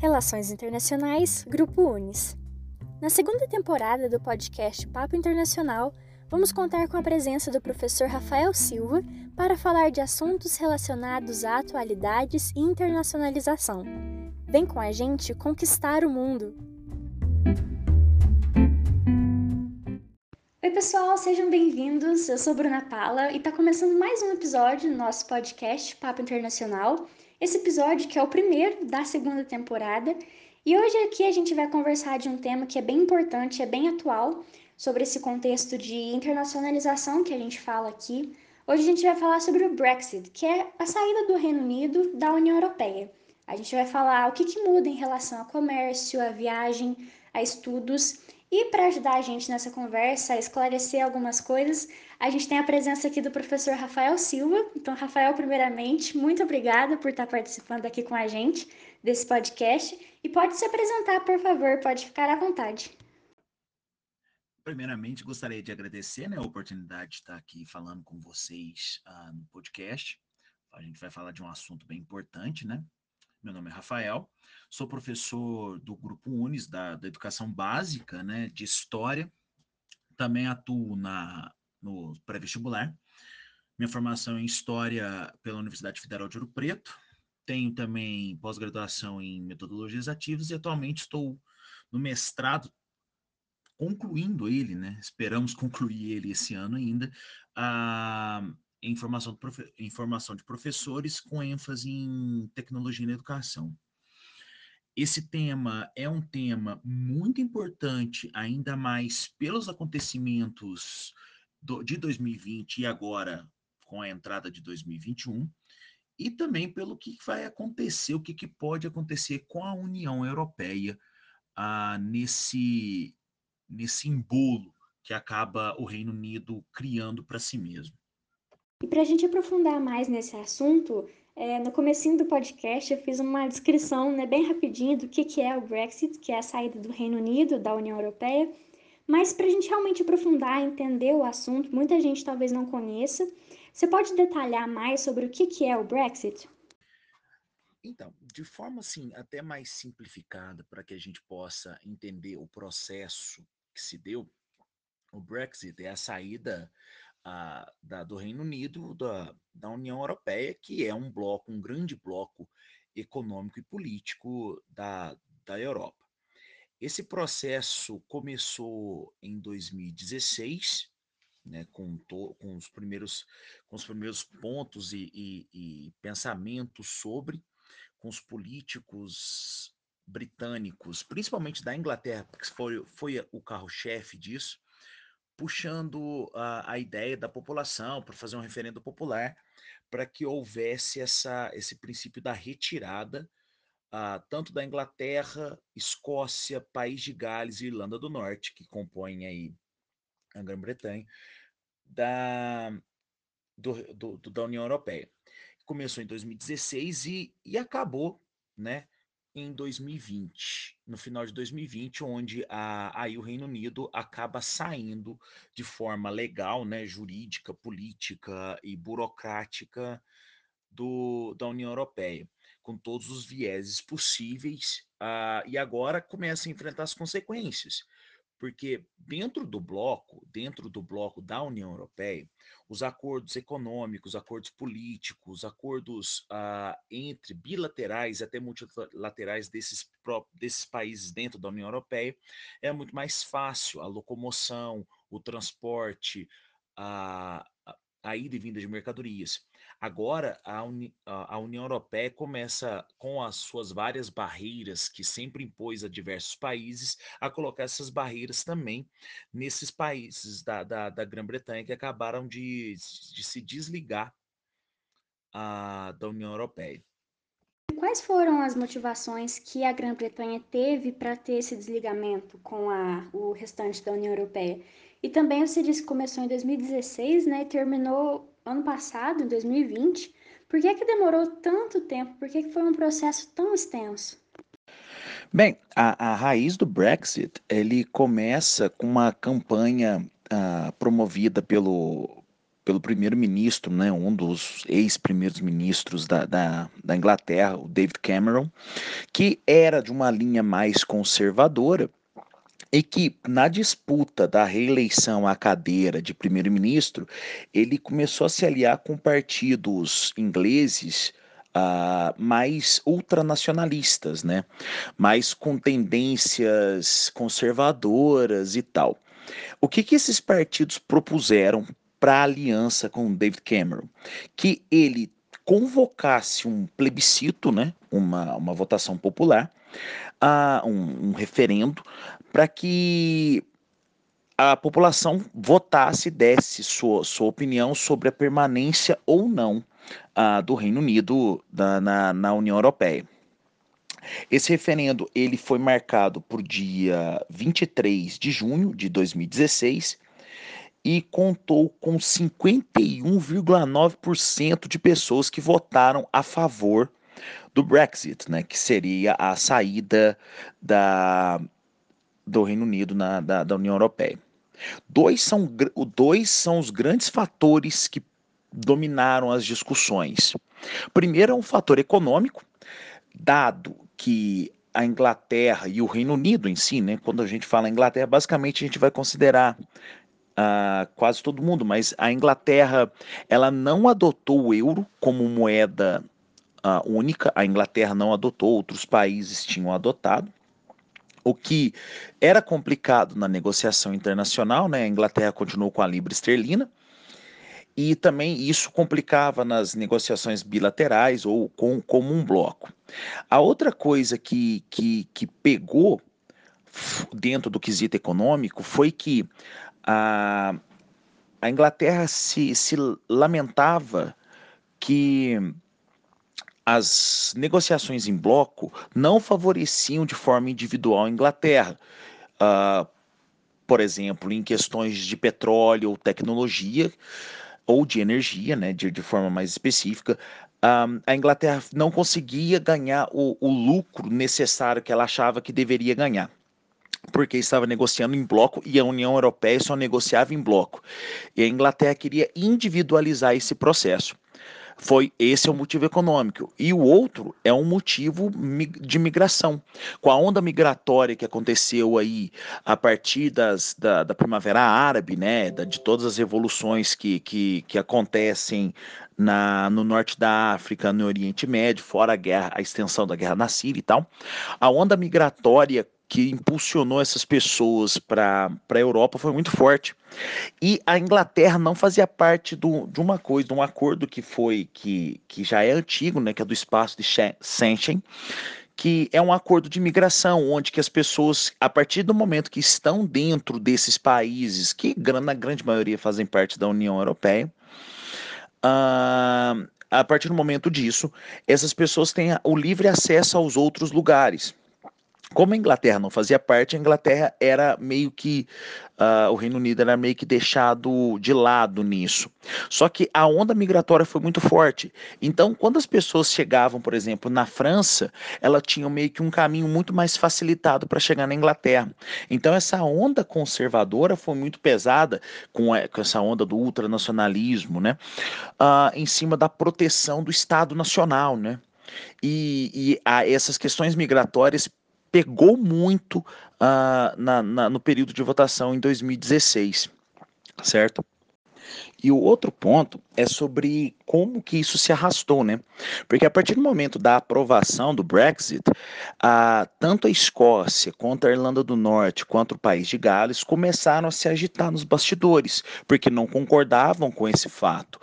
Relações Internacionais, Grupo Unis. Na segunda temporada do podcast Papo Internacional, vamos contar com a presença do professor Rafael Silva para falar de assuntos relacionados a atualidades e internacionalização. Vem com a gente conquistar o mundo! Oi, pessoal, sejam bem-vindos. Eu sou Bruna Pala e está começando mais um episódio do nosso podcast Papo Internacional. Esse episódio que é o primeiro da segunda temporada. E hoje aqui a gente vai conversar de um tema que é bem importante, é bem atual, sobre esse contexto de internacionalização que a gente fala aqui. Hoje a gente vai falar sobre o Brexit, que é a saída do Reino Unido da União Europeia. A gente vai falar o que, que muda em relação a comércio, a viagem, a estudos e para ajudar a gente nessa conversa, a esclarecer algumas coisas, a gente tem a presença aqui do professor Rafael Silva. Então, Rafael, primeiramente, muito obrigada por estar participando aqui com a gente desse podcast. E pode se apresentar, por favor, pode ficar à vontade. Primeiramente, gostaria de agradecer né, a oportunidade de estar aqui falando com vocês uh, no podcast. A gente vai falar de um assunto bem importante, né? Meu nome é Rafael, sou professor do Grupo Unis, da, da Educação Básica, né, de História. Também atuo na, no pré-vestibular. Minha formação é em História pela Universidade Federal de Ouro Preto. Tenho também pós-graduação em Metodologias Ativas e atualmente estou no mestrado, concluindo ele, né? Esperamos concluir ele esse ano ainda, a, em formação de, professores com ênfase em tecnologia na educação. Esse tema é um tema muito importante, ainda mais pelos acontecimentos do, de 2020 e agora com a entrada de 2021, e também pelo que vai acontecer, o que, que pode acontecer com a União Europeia ah, nesse, nesse embolo que acaba o Reino Unido criando para si mesmo. E para a gente aprofundar mais nesse assunto, é, no comecinho do podcast eu fiz uma descrição né, bem rapidinho do que, que é o Brexit, que é a saída do Reino Unido da União Europeia. Mas para a gente realmente aprofundar, entender o assunto, muita gente talvez não conheça. Você pode detalhar mais sobre o que, que é o Brexit? Então, de forma assim, até mais simplificada, para que a gente possa entender o processo que se deu, o Brexit é a saída a, da, do Reino Unido, da, da União Europeia, que é um bloco, um grande bloco econômico e político da, da Europa. Esse processo começou em 2016, né, com, to, com, os primeiros, com os primeiros pontos e, e, e pensamentos sobre, com os políticos britânicos, principalmente da Inglaterra, porque foi, foi o carro-chefe disso, puxando a, a ideia da população para fazer um referendo popular para que houvesse essa, esse princípio da retirada uh, tanto da Inglaterra, Escócia, País de Gales e Irlanda do Norte, que compõem aí a Grã-Bretanha, da, do, do, da União Europeia. Começou em 2016 e, e acabou né, em 2020, no final de 2020, onde a, aí o Reino Unido acaba saindo de forma legal, né, jurídica, política e burocrática do, da União Europeia, com todos os vieses possíveis, uh, e agora começa a enfrentar as consequências porque dentro do bloco, dentro do bloco da União Europeia, os acordos econômicos, acordos políticos, acordos ah, entre bilaterais até multilaterais desses, desses países dentro da União Europeia é muito mais fácil a locomoção, o transporte, a, a ida e vinda de mercadorias. Agora, a, Uni, a, União Europeia começa, com as suas várias barreiras que sempre impôs a diversos países, a colocar essas barreiras também nesses países da, da, da Grã-Bretanha que acabaram de, de se desligar a, ah, da União Europeia. Quais foram as motivações que a Grã-Bretanha teve para ter esse desligamento com a, o restante da União Europeia? E também disse que começou em 2016, né, e terminou ano passado, em 2020. Por que, que demorou tanto tempo? Por que, que foi um processo tão extenso? Bem, a, a raiz do Brexit, ele começa com uma campanha uh, promovida pelo, pelo primeiro-ministro, né, um dos ex-primeiros ministros da, da, da Inglaterra, o David Cameron, que era de uma linha mais conservadora e que na disputa da reeleição à cadeira de primeiro-ministro, ele começou a se aliar com partidos ingleses uh, mais ultranacionalistas, né? mais com tendências conservadoras e tal. O que, que esses partidos propuseram para aliança com David Cameron? Que ele convocasse um plebiscito, né? uma, uma votação popular, uh, um, um referendo, para que a população votasse desse sua, sua opinião sobre a permanência ou não uh, do Reino Unido da, na, na União Europeia. Esse referendo ele foi marcado por dia 23 de junho de 2016 e contou com 51,9% de pessoas que votaram a favor do Brexit, né, que seria a saída da, do Reino Unido na, da, da União Europeia. Dois são, dois são os grandes fatores que dominaram as discussões. Primeiro é um fator econômico, dado que a Inglaterra e o Reino Unido em si, né? Quando a gente fala Inglaterra, basicamente a gente vai considerar uh, quase todo mundo, mas a Inglaterra ela não adotou o euro como moeda uh, única. A Inglaterra não adotou, outros países tinham adotado o que era complicado na negociação internacional, né? A Inglaterra continuou com a libra esterlina, e também isso complicava nas negociações bilaterais ou com, como um bloco. A outra coisa que, que, que pegou dentro do quesito econômico foi que a, a Inglaterra se, se lamentava que as negociações em bloco não favoreciam de forma individual a Inglaterra. Uh, por exemplo, em questões de petróleo ou tecnologia, ou de energia, né, de, de forma mais específica, um, a Inglaterra não conseguia ganhar o, o lucro necessário que ela achava que deveria ganhar porque estava negociando em bloco e a União Europeia só negociava em bloco. E a Inglaterra queria individualizar esse processo foi esse é o motivo econômico. E o outro é um motivo de migração. Com a onda migratória que aconteceu aí a partir das, da, da Primavera Árabe, né, de todas as revoluções que, que, que acontecem na, no norte da África, no Oriente Médio, fora a guerra, a extensão da guerra na Síria e tal, a onda migratória que impulsionou essas pessoas para a Europa foi muito forte. E a Inglaterra não fazia parte do, de uma coisa, de um acordo que foi, que, que já é antigo, né, que é do espaço de Schengen, que é um acordo de migração, onde que as pessoas, a partir do momento que estão dentro desses países, que na grande maioria fazem parte da União Europeia, uh, a partir do momento disso, essas pessoas têm o livre acesso aos outros lugares. Como a Inglaterra não fazia parte, a Inglaterra era meio que. Uh, o Reino Unido era meio que deixado de lado nisso. Só que a onda migratória foi muito forte. Então, quando as pessoas chegavam, por exemplo, na França, ela tinha meio que um caminho muito mais facilitado para chegar na Inglaterra. Então, essa onda conservadora foi muito pesada com, a, com essa onda do ultranacionalismo, né? Uh, em cima da proteção do Estado Nacional, né? E, e a, essas questões migratórias pegou muito uh, na, na, no período de votação em 2016, certo? E o outro ponto é sobre como que isso se arrastou, né? Porque a partir do momento da aprovação do Brexit, a, tanto a Escócia, quanto a Irlanda do Norte, quanto o país de Gales começaram a se agitar nos bastidores, porque não concordavam com esse fato.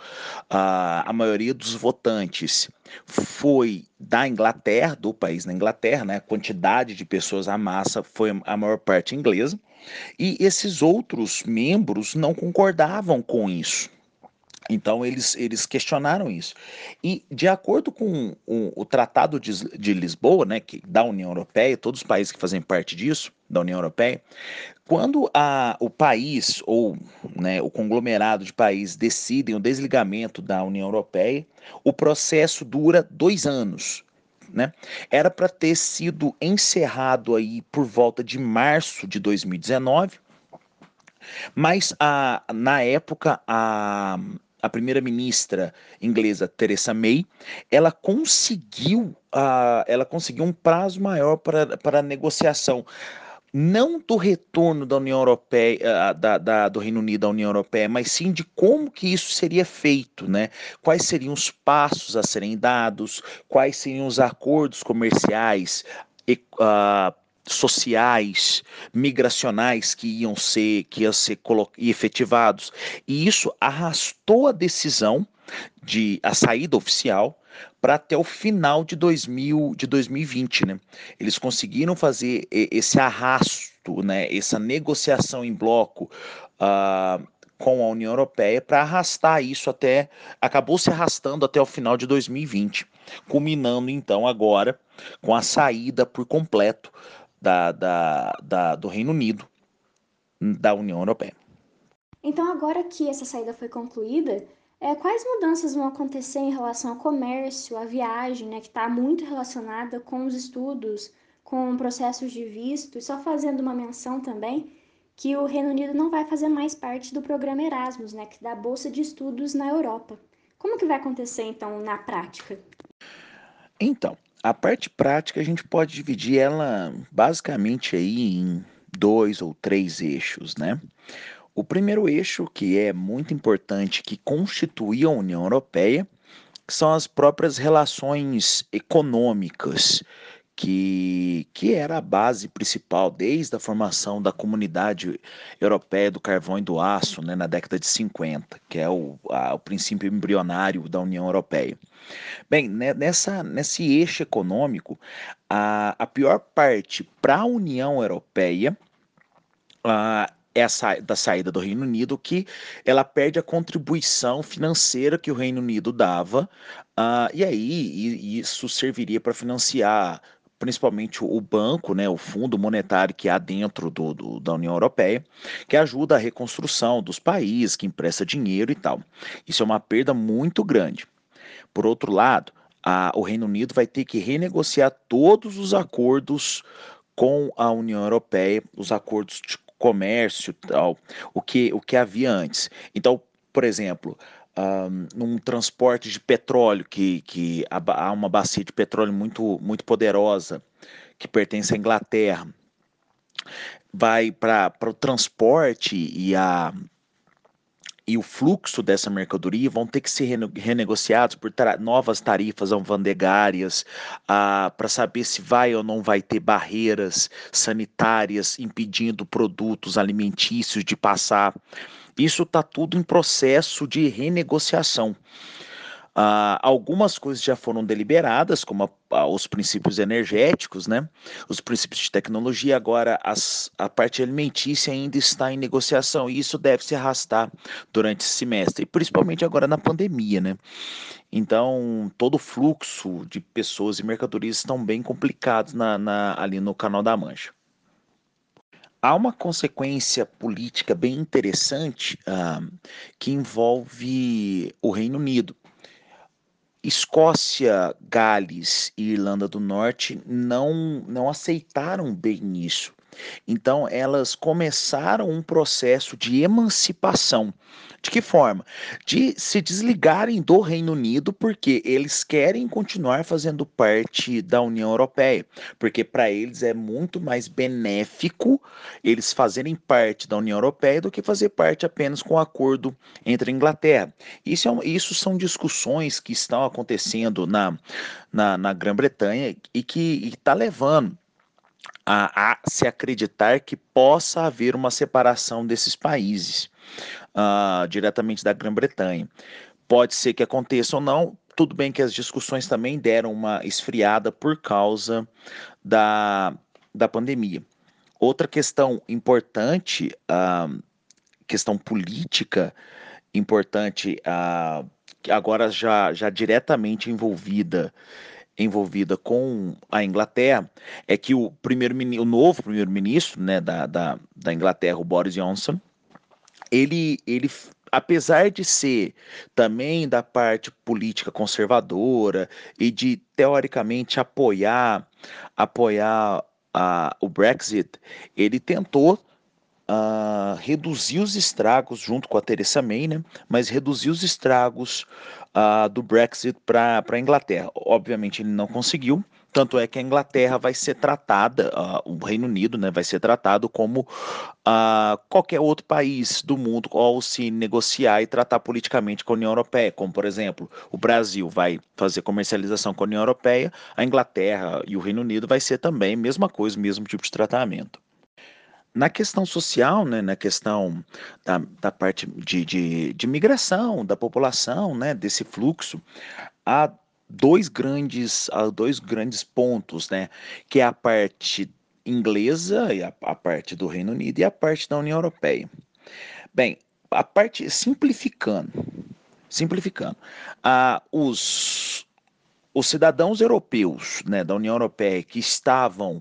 A, a maioria dos votantes foi da Inglaterra, do país da Inglaterra, né? A quantidade de pessoas, a massa foi a maior parte inglesa. E esses outros membros não concordavam com isso. Então eles, eles questionaram isso. E de acordo com o, o Tratado de, de, Lisboa, né, que, da União Europeia, todos os países que fazem parte disso, da União Europeia, quando a, o país ou né, o conglomerado de países decidem o desligamento da União Europeia, o processo dura dois anos. Né? Era para ter sido encerrado aí por volta de março de 2019, mas a, na época a, a primeira-ministra inglesa Theresa May, ela conseguiu, uh, ela conseguiu um prazo maior para, para a negociação não do retorno da União Europeia, ah, da, da, do Reino Unido à União Europeia, mas sim de como que isso seria feito, né? Quais seriam os passos a serem dados, quais seriam os acordos comerciais, uh, sociais, migracionais que iam ser, que iam ser efetivados. E isso arrastou a decisão de a saída oficial para até o final de, 2000, de 2020, né? Eles conseguiram fazer esse arrasto, né? Essa negociação em bloco uh, com a União Europeia para arrastar isso até, acabou se arrastando até o final de 2020, culminando então agora com a saída por completo da, da, da, do Reino Unido da União Europeia. Então, agora que essa saída foi concluída, é, quais mudanças vão acontecer em relação ao comércio, à viagem, né, que está muito relacionada com os estudos, com processos de visto, e só fazendo uma menção também que o Reino Unido não vai fazer mais parte do programa Erasmus, né, que dá bolsa de estudos na Europa. Como que vai acontecer então na prática? Então, a parte prática a gente pode dividir ela basicamente aí em dois ou três eixos, né? O primeiro eixo, que é muito importante, que constitui a União Europeia, são as próprias relações econômicas, que, que era a base principal desde a formação da Comunidade Europeia do Carvão e do Aço, né, na década de 50, que é o, a, o princípio embrionário da União Europeia. Bem, né, nessa, nesse eixo econômico, a, a pior parte para a União Europeia uh, é a da saída do Reino Unido, que ela perde a contribuição financeira que o Reino Unido dava, uh, e aí e, isso serviria para financiar principalmente o banco, né, o fundo monetário que há dentro do, do, da União Europeia, que ajuda a reconstrução dos países, que empresta dinheiro e tal. Isso é uma perda muito grande. Por outro lado, a, o Reino Unido vai ter que renegociar todos os acordos com a União Europeia, os acordos de comércio, tal, o que, o que havia antes. Então, por exemplo, um, num transporte de petróleo, que, que há uma bacia de petróleo muito, muito poderosa, que pertence à Inglaterra, vai para o transporte e a e o fluxo dessa mercadoria vão ter que ser renegociados por novas tarifas alfandegárias ah, para saber se vai ou não vai ter barreiras sanitárias impedindo produtos alimentícios de passar. Isso está tudo em processo de renegociação. Uh, algumas coisas já foram deliberadas, como a, a, os princípios energéticos, né? os princípios de tecnologia, agora as, a parte alimentícia ainda está em negociação, e isso deve se arrastar durante esse semestre, principalmente agora na pandemia. Né? Então, todo o fluxo de pessoas e mercadorias estão bem complicados na, na, ali no Canal da Mancha. Há uma consequência política bem interessante uh, que envolve o Reino Unido. Escócia, Gales e Irlanda do Norte não, não aceitaram bem isso. Então, elas começaram um processo de emancipação. De que forma? De se desligarem do Reino Unido porque eles querem continuar fazendo parte da União Europeia, porque para eles é muito mais benéfico eles fazerem parte da União Europeia do que fazer parte apenas com o um acordo entre a Inglaterra. Isso, é, isso são discussões que estão acontecendo na, na, na Grã-Bretanha e que está levando a, a, se acreditar que possa haver uma separação desses países uh, diretamente da Grã-Bretanha. Pode ser que aconteça ou não. Tudo bem que as discussões também deram uma esfriada por causa da, da pandemia. Outra questão importante, uh, questão política importante, uh, agora já, já diretamente envolvida envolvida com a Inglaterra é que o primeiro o novo primeiro-ministro né, da, da, da Inglaterra, o Boris Johnson, ele, ele apesar de ser também da parte política conservadora e de teoricamente apoiar apoiar o Brexit, ele tentou uh, reduzir os estragos, junto com a Theresa May, né? mas reduzir os estragos uh, do Brexit para a Inglaterra. Obviamente ele não conseguiu, tanto é que a Inglaterra vai ser tratada, uh, o Reino Unido né, vai ser tratado como uh, qualquer outro país do mundo ao se negociar e tratar politicamente com a União Europeia, como por exemplo, o Brasil vai fazer comercialização com a União Europeia, a Inglaterra e o Reino Unido vai ser também a mesma coisa, mesmo tipo de tratamento. Na questão social, né, na questão da, da parte de, de, de migração da população, né, desse fluxo, há dois grandes, há dois grandes pontos, né, que é a parte inglesa e a, a parte do Reino Unido e a parte da União Europeia. Bem, a parte simplificando, simplificando, ah, os, os cidadãos europeus né, da União Europeia que estavam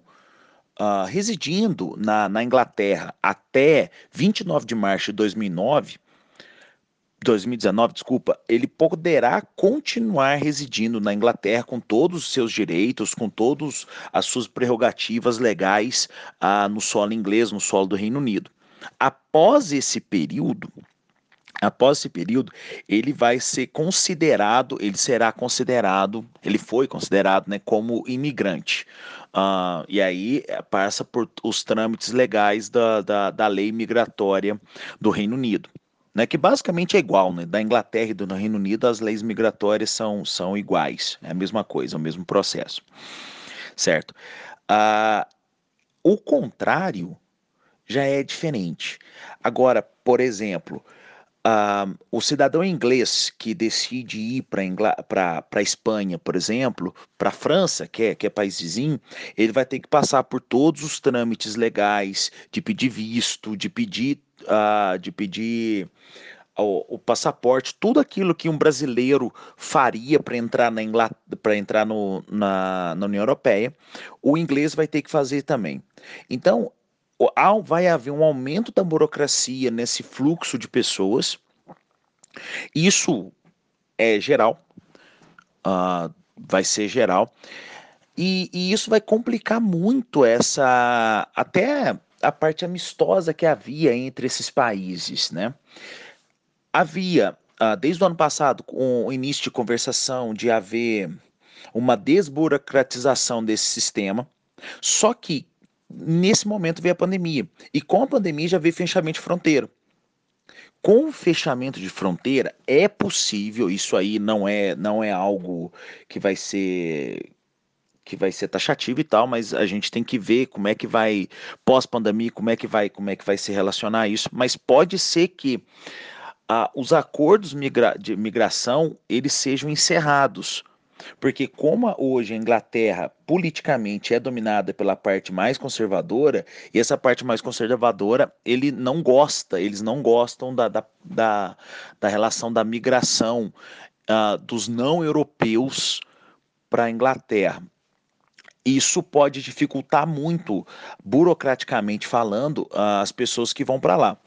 uh, residindo na, na Inglaterra até 29 de março de 2009, 2019, desculpa, ele poderá continuar residindo na Inglaterra com todos os seus direitos, com todas as suas prerrogativas legais uh, no solo inglês, no solo do Reino Unido. Após esse período, após esse período, ele vai ser considerado, ele será considerado, ele foi considerado né, como imigrante. Uh, e aí eh, passa por os trâmites legais da, da, da lei migratória do Reino Unido. Né, que basicamente é igual, né? Da Inglaterra e do Reino Unido, as leis migratórias são, são iguais, é a mesma coisa, o mesmo processo, certo? Uh, o contrário já é diferente. Agora, por exemplo, Uh, o cidadão inglês que decide ir para a Espanha, por exemplo, para a França, que é, que é país vizinho, ele vai ter que passar por todos os trâmites legais de pedir visto, de pedir, uh, de pedir o, o, passaporte, tudo aquilo que um brasileiro faria para entrar, na, para entrar no, na, na União Europeia, o inglês vai ter que fazer também. Então, vai haver um aumento da burocracia nesse fluxo de pessoas. Isso é geral, uh, vai ser geral, e, e, isso vai complicar muito essa até a parte amistosa que havia entre esses países, né? Havia uh, desde o ano passado, com o início de conversação, de haver uma desburocratização desse sistema, só que nesse momento veio a pandemia. E com a pandemia já veio fechamento de fronteira. Com o fechamento de fronteira é possível, isso aí não é não é algo que vai ser que vai ser taxativo e tal, mas a gente tem que ver como é que vai pós-pandemia, como é que vai como é que vai se relacionar isso, mas pode ser que ah, os acordos migra de migração eles sejam encerrados porque como hoje a Inglaterra politicamente é dominada pela parte mais conservadora, e essa parte mais conservadora, ele não gosta, eles não gostam da, da, da, da relação da migração uh, dos não europeus para a Inglaterra. Isso pode dificultar muito, burocraticamente falando, as pessoas que vão para lá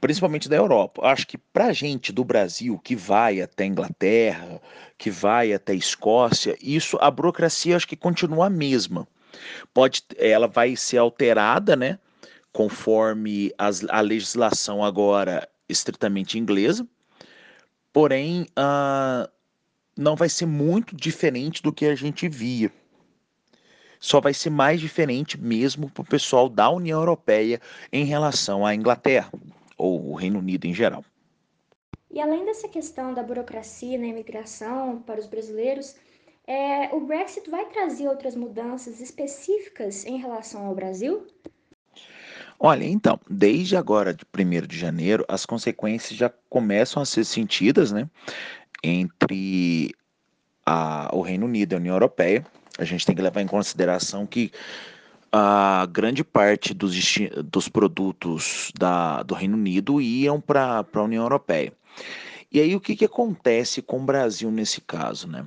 principalmente da Europa. Acho que para gente do Brasil que vai até Inglaterra, que vai até Escócia, isso a burocracia acho que continua a mesma. Pode, ela vai ser alterada, né? Conforme as, a legislação agora estritamente inglesa, porém uh, não vai ser muito diferente do que a gente via. Só vai ser mais diferente mesmo para o pessoal da União Europeia em relação à Inglaterra ou o Reino Unido em geral. E além dessa questão da burocracia na imigração para os brasileiros, é, o Brexit vai trazer outras mudanças específicas em relação ao Brasil? Olha, então, desde agora, de 1 de janeiro, as consequências já começam a ser sentidas, né, entre a, o Reino Unido e a União Europeia. A gente tem que levar em consideração que a grande parte dos, dos produtos da, do Reino Unido iam para a União Europeia. E aí o que, que acontece com o Brasil nesse caso, né?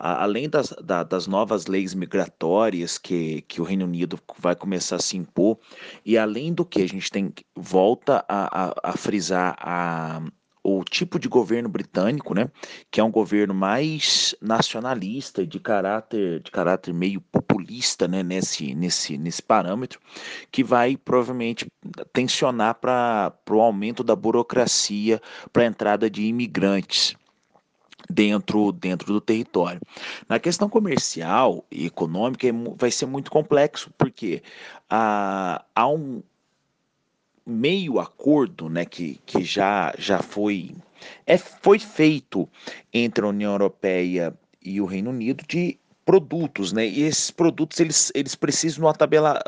além das, da, das novas leis migratórias que, que o Reino Unido vai começar a se impor, e além do que a gente tem volta a, a, a frisar a, o tipo de governo britânico, né, que é um governo mais nacionalista, de caráter, de caráter meio populista, né, nesse, nesse, nesse parâmetro, que vai provavelmente tensionar para o aumento da burocracia para a entrada de imigrantes dentro, dentro do território. Na questão comercial e econômica é vai ser muito complexo, porque ah, há um meio acordo né, que, que já, já foi, é, foi feito entre a União Europeia e o Reino Unido de produtos, né? E esses produtos eles, eles precisam, tabela,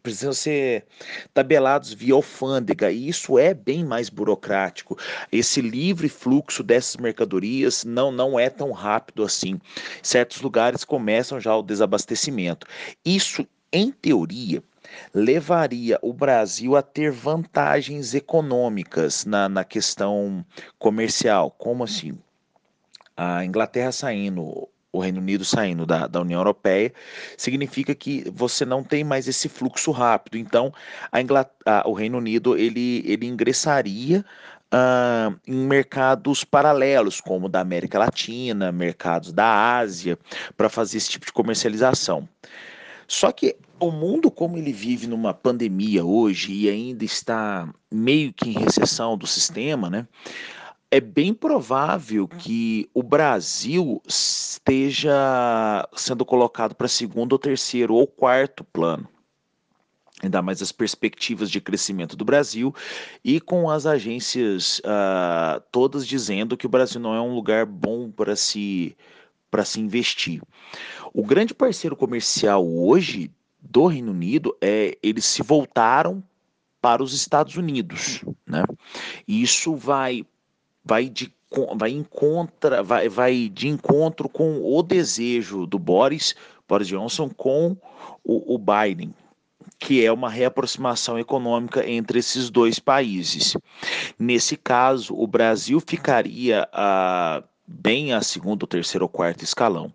precisam ser tabelados via alfândega, e isso é bem mais burocrático. Esse livre fluxo dessas mercadorias não, não é tão rápido assim. Certos lugares começam já o desabastecimento. Isso, em teoria, levaria o Brasil a ter vantagens econômicas na, na questão comercial. Como assim? A Inglaterra saindo, o Reino Unido saindo da, da União Europeia, significa que você não tem mais esse fluxo rápido. Então, a a, o Reino Unido ele, ele ingressaria uh, em mercados paralelos, como da América Latina, mercados da Ásia, para fazer esse tipo de comercialização. Só que o mundo como ele vive numa pandemia hoje e ainda está meio que em recessão do sistema, né? é bem provável que o Brasil esteja sendo colocado para segundo ou terceiro ou quarto plano. Ainda mais as perspectivas de crescimento do Brasil e com as agências uh, todas dizendo que o Brasil não é um lugar bom para se, para se investir. O grande parceiro comercial hoje do Reino Unido é eles se voltaram para os Estados Unidos, né? E isso vai vai de vai encontra vai, vai de encontro com o desejo do Boris Boris Johnson com o, o Biden que é uma reaproximação econômica entre esses dois países. Nesse caso, o Brasil ficaria a bem a segundo, terceiro ou quarto escalão.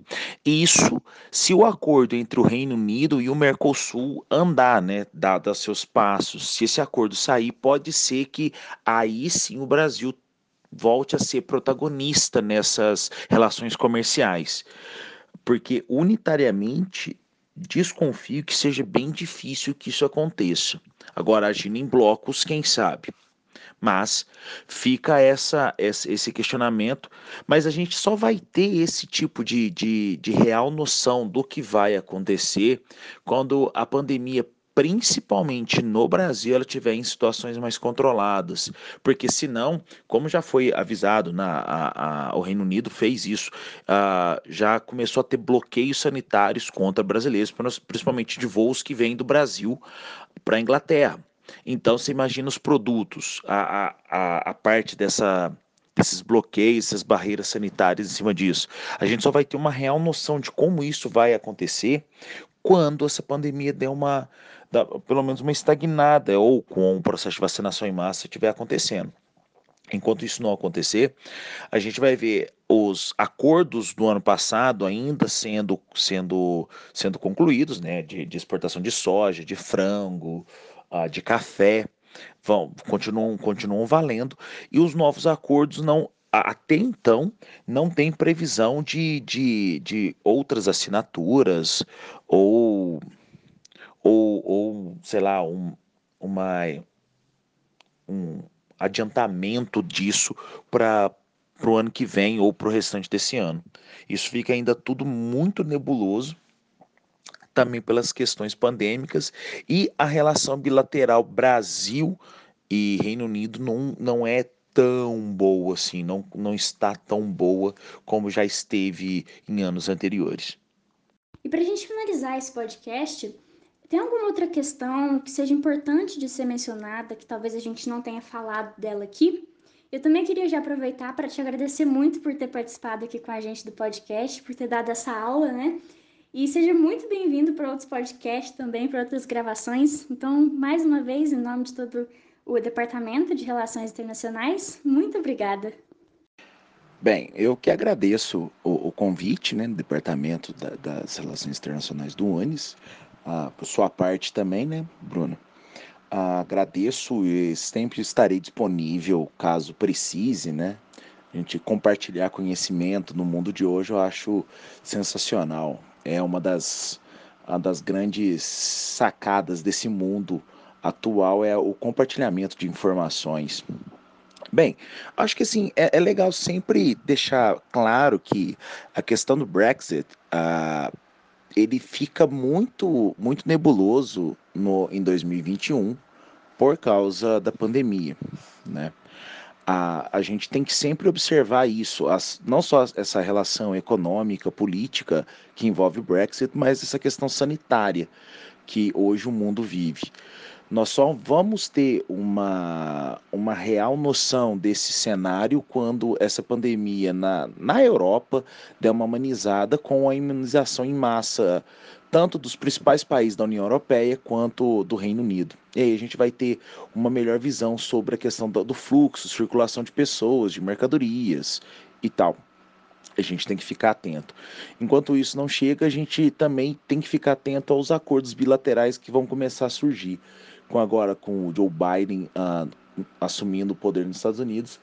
Isso se o acordo entre o Reino Unido e o Mercosul andar, né, dado seus passos. Se esse acordo sair, pode ser que aí sim o Brasil volte a ser protagonista nessas relações comerciais. Porque unitariamente desconfio que seja bem difícil que isso aconteça. Agora, agindo em blocos, quem sabe? Mas fica essa, esse questionamento, mas a gente só vai ter esse tipo de, de, de real noção do que vai acontecer quando a pandemia principalmente no Brasil, ela tiver em situações mais controladas, porque senão, como já foi avisado, na, a, a, o Reino Unido fez isso, uh, já começou a ter bloqueios sanitários contra brasileiros, principalmente de voos que vêm do Brasil para a Inglaterra. Então, você imagina os produtos, a, a, a parte dessa desses bloqueios, essas barreiras sanitárias em cima disso. A gente só vai ter uma real noção de como isso vai acontecer quando essa pandemia der uma, pelo menos uma estagnada, ou com o processo de vacinação em massa estiver acontecendo. Enquanto isso não acontecer, a gente vai ver os acordos do ano passado ainda sendo, sendo, sendo concluídos, né, de, de exportação de soja, de frango, uh, de café, vão, continuam, continuam valendo, e os novos acordos não até então não tem previsão de, de, de outras assinaturas ou, ou, ou sei lá, um, uma, um adiantamento disso para o ano que vem ou para o restante desse ano. Isso fica ainda tudo muito nebuloso, também pelas questões pandêmicas e a relação bilateral Brasil e Reino Unido não, não é tão boa assim, não, não está tão boa como já esteve em anos anteriores. E para a gente finalizar esse podcast, tem alguma outra questão que seja importante de ser mencionada, que talvez a gente não tenha falado dela aqui? Eu também queria já aproveitar para te agradecer muito por ter participado aqui com a gente do podcast, por ter dado essa aula, né? E seja muito bem-vindo para outros podcasts também, para outras gravações. Então, mais uma vez, em nome de todo o Departamento de Relações Internacionais. Muito obrigada. Bem, eu que agradeço o, o convite né, do Departamento da, das Relações Internacionais do UNES, ah, por sua parte também, né, Bruno? Ah, agradeço e sempre estarei disponível caso precise, né? A gente compartilhar conhecimento no mundo de hoje eu acho sensacional. É uma das uma das grandes sacadas desse mundo atual é o compartilhamento de informações. Bem, acho que assim é, é legal sempre deixar claro que a questão do Brexit uh, ele fica muito muito nebuloso no, em 2021 por causa da pandemia, né? A, a gente tem que sempre observar isso, as, não só essa relação econômica, política que envolve o Brexit, mas essa questão sanitária que hoje o mundo vive. Nós só vamos ter uma, uma real noção desse cenário quando essa pandemia na, na Europa der uma amenizada com a imunização em massa, tanto dos principais países da União Europeia quanto do Reino Unido. E aí a gente vai ter uma melhor visão sobre a questão do, do fluxo, circulação de pessoas, de mercadorias e tal a gente tem que ficar atento. Enquanto isso não chega, a gente também tem que ficar atento aos acordos bilaterais que vão começar a surgir com agora com o Joe Biden uh, assumindo o poder nos Estados Unidos,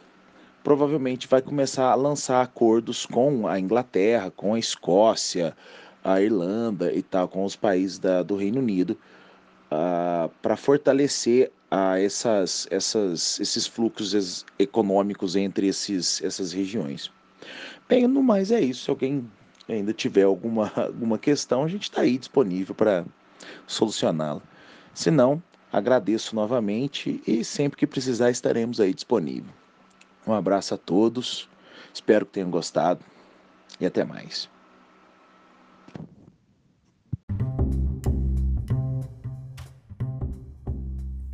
provavelmente vai começar a lançar acordos com a Inglaterra, com a Escócia, a Irlanda e tal, com os países da, do Reino Unido, uh, para fortalecer uh, essas, essas, esses fluxos econômicos entre esses, essas regiões. Bem, no mais é isso. Se alguém ainda tiver alguma, alguma questão, a gente está aí disponível para solucioná-la. Se não, Agradeço novamente e sempre que precisar estaremos aí disponível. Um abraço a todos, espero que tenham gostado e até mais.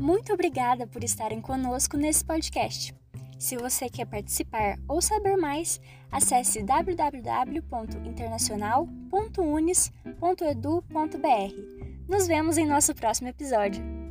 Muito obrigada por estarem conosco nesse podcast. Se você quer participar ou saber mais, acesse www.internacional.unis.edu.br. Nos vemos em nosso próximo episódio.